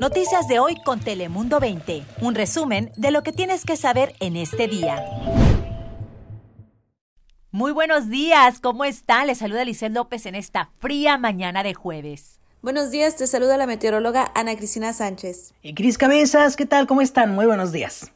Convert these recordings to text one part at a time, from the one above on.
Noticias de hoy con Telemundo 20. Un resumen de lo que tienes que saber en este día. Muy buenos días, ¿cómo están? Les saluda Licel López en esta fría mañana de jueves. Buenos días, te saluda la meteoróloga Ana Cristina Sánchez. Y Cris Cabezas, ¿qué tal? ¿Cómo están? Muy buenos días.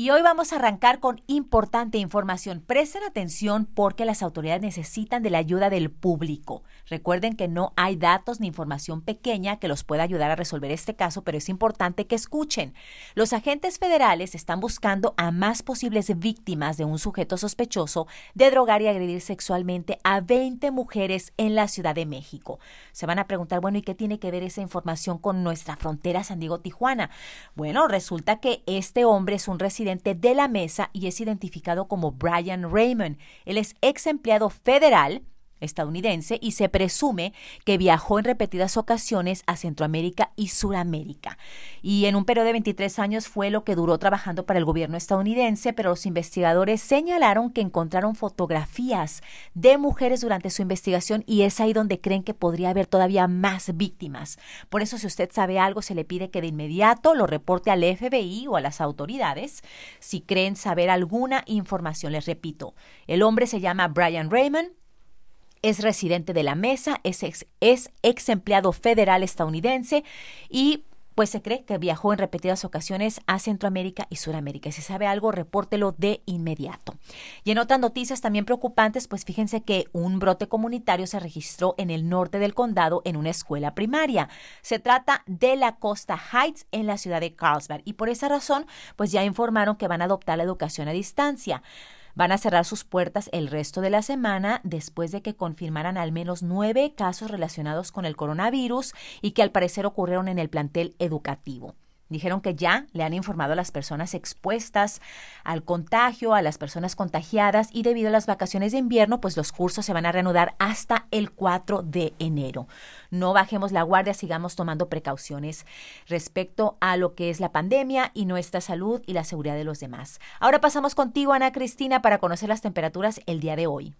Y hoy vamos a arrancar con importante información. Presten atención porque las autoridades necesitan de la ayuda del público. Recuerden que no hay datos ni información pequeña que los pueda ayudar a resolver este caso, pero es importante que escuchen. Los agentes federales están buscando a más posibles víctimas de un sujeto sospechoso de drogar y agredir sexualmente a 20 mujeres en la Ciudad de México. Se van a preguntar, bueno, ¿y qué tiene que ver esa información con nuestra frontera San Diego-Tijuana? Bueno, resulta que este hombre es un residente de la mesa y es identificado como Brian Raymond. Él es ex empleado federal estadounidense y se presume que viajó en repetidas ocasiones a Centroamérica y Suramérica. Y en un periodo de 23 años fue lo que duró trabajando para el gobierno estadounidense, pero los investigadores señalaron que encontraron fotografías de mujeres durante su investigación y es ahí donde creen que podría haber todavía más víctimas. Por eso si usted sabe algo se le pide que de inmediato lo reporte al FBI o a las autoridades si creen saber alguna información. Les repito, el hombre se llama Brian Raymond, es residente de la mesa, es ex, empleado federal estadounidense y pues se cree que viajó en repetidas ocasiones a Centroamérica y Sudamérica. Si sabe algo, repórtelo de inmediato. Y en otras noticias también preocupantes, pues fíjense que un brote comunitario se registró en el norte del condado en una escuela primaria. Se trata de la Costa Heights en la ciudad de Carlsbad y por esa razón, pues ya informaron que van a adoptar la educación a distancia. Van a cerrar sus puertas el resto de la semana después de que confirmaran al menos nueve casos relacionados con el coronavirus y que al parecer ocurrieron en el plantel educativo. Dijeron que ya le han informado a las personas expuestas al contagio, a las personas contagiadas y debido a las vacaciones de invierno, pues los cursos se van a reanudar hasta el 4 de enero. No bajemos la guardia, sigamos tomando precauciones respecto a lo que es la pandemia y nuestra salud y la seguridad de los demás. Ahora pasamos contigo, Ana Cristina, para conocer las temperaturas el día de hoy.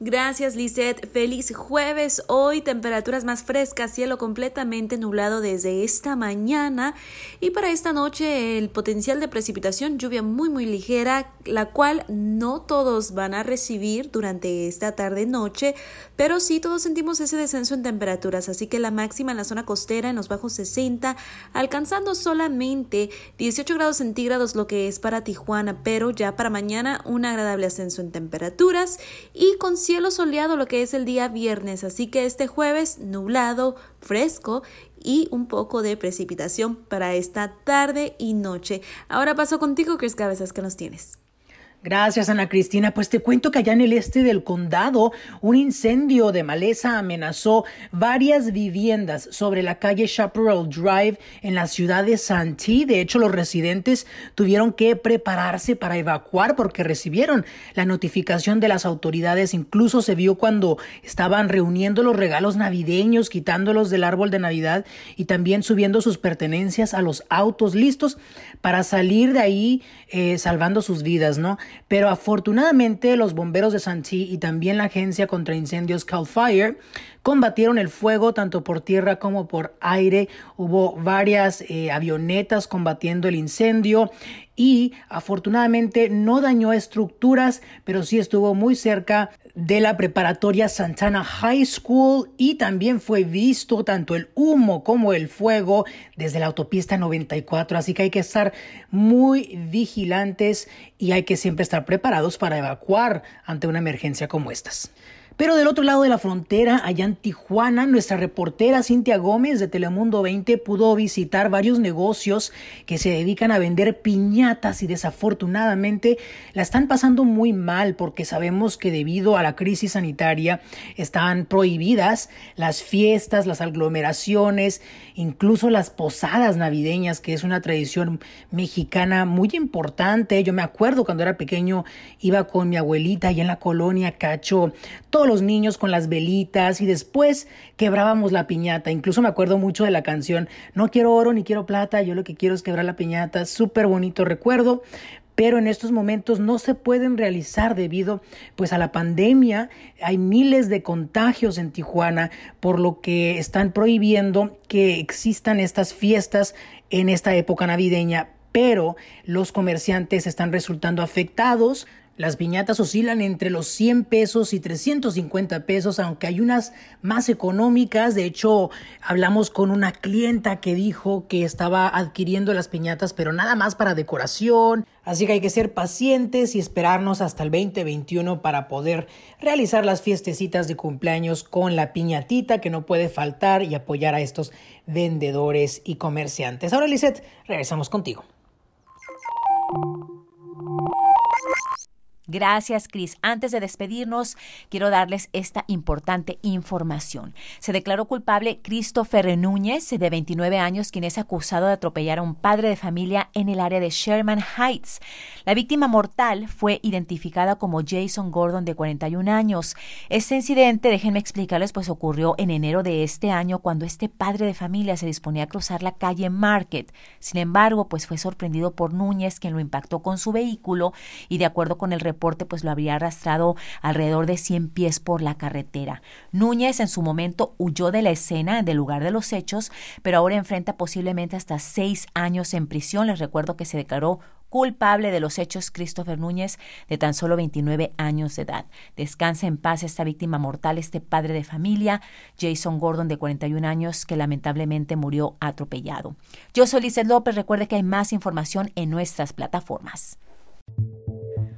Gracias, Lisette. Feliz jueves. Hoy temperaturas más frescas, cielo completamente nublado desde esta mañana. Y para esta noche el potencial de precipitación, lluvia muy muy ligera, la cual no todos van a recibir durante esta tarde-noche, pero sí todos sentimos ese descenso en temperaturas. Así que la máxima en la zona costera en los bajos 60, alcanzando solamente 18 grados centígrados, lo que es para Tijuana, pero ya para mañana un agradable ascenso en temperaturas y con cielo soleado lo que es el día viernes, así que este jueves nublado, fresco y un poco de precipitación para esta tarde y noche. Ahora paso contigo, Chris Cabezas, que nos tienes. Gracias, Ana Cristina. Pues te cuento que allá en el este del condado, un incendio de maleza amenazó varias viviendas sobre la calle Chaparral Drive en la ciudad de Santee. De hecho, los residentes tuvieron que prepararse para evacuar porque recibieron la notificación de las autoridades. Incluso se vio cuando estaban reuniendo los regalos navideños, quitándolos del árbol de Navidad y también subiendo sus pertenencias a los autos listos para salir de ahí eh, salvando sus vidas, ¿no? Pero afortunadamente los bomberos de Santee y también la agencia contra incendios Cal Fire combatieron el fuego tanto por tierra como por aire. Hubo varias eh, avionetas combatiendo el incendio y afortunadamente no dañó estructuras, pero sí estuvo muy cerca de la preparatoria Santana High School y también fue visto tanto el humo como el fuego desde la autopista 94, así que hay que estar muy vigilantes y hay que siempre estar preparados para evacuar ante una emergencia como estas. Pero del otro lado de la frontera, allá en Tijuana, nuestra reportera Cintia Gómez de Telemundo 20 pudo visitar varios negocios que se dedican a vender piñatas y desafortunadamente la están pasando muy mal porque sabemos que debido a la crisis sanitaria están prohibidas las fiestas, las aglomeraciones, incluso las posadas navideñas, que es una tradición mexicana muy importante. Yo me acuerdo cuando era pequeño iba con mi abuelita y en la colonia Cacho, los niños con las velitas y después quebrábamos la piñata. Incluso me acuerdo mucho de la canción No quiero oro ni quiero plata, yo lo que quiero es quebrar la piñata. Súper bonito recuerdo. pero en estos momentos no se pueden realizar debido pues a la pandemia. Hay miles de contagios en Tijuana, por lo que están prohibiendo que existan estas fiestas en esta época navideña, pero los comerciantes están resultando afectados las piñatas oscilan entre los 100 pesos y 350 pesos, aunque hay unas más económicas. De hecho, hablamos con una clienta que dijo que estaba adquiriendo las piñatas, pero nada más para decoración. Así que hay que ser pacientes y esperarnos hasta el 2021 para poder realizar las fiestecitas de cumpleaños con la piñatita que no puede faltar y apoyar a estos vendedores y comerciantes. Ahora, Lisette, regresamos contigo. Gracias, Cris. Antes de despedirnos, quiero darles esta importante información. Se declaró culpable Christopher Núñez, de 29 años, quien es acusado de atropellar a un padre de familia en el área de Sherman Heights. La víctima mortal fue identificada como Jason Gordon, de 41 años. Este incidente, déjenme explicarles, pues ocurrió en enero de este año, cuando este padre de familia se disponía a cruzar la calle Market. Sin embargo, pues fue sorprendido por Núñez, quien lo impactó con su vehículo y de acuerdo con el pues lo habría arrastrado alrededor de 100 pies por la carretera. Núñez en su momento huyó de la escena, del lugar de los hechos, pero ahora enfrenta posiblemente hasta seis años en prisión. Les recuerdo que se declaró culpable de los hechos Christopher Núñez, de tan solo 29 años de edad. Descansa en paz esta víctima mortal, este padre de familia, Jason Gordon, de 41 años, que lamentablemente murió atropellado. Yo soy Lizeth López. Recuerde que hay más información en nuestras plataformas.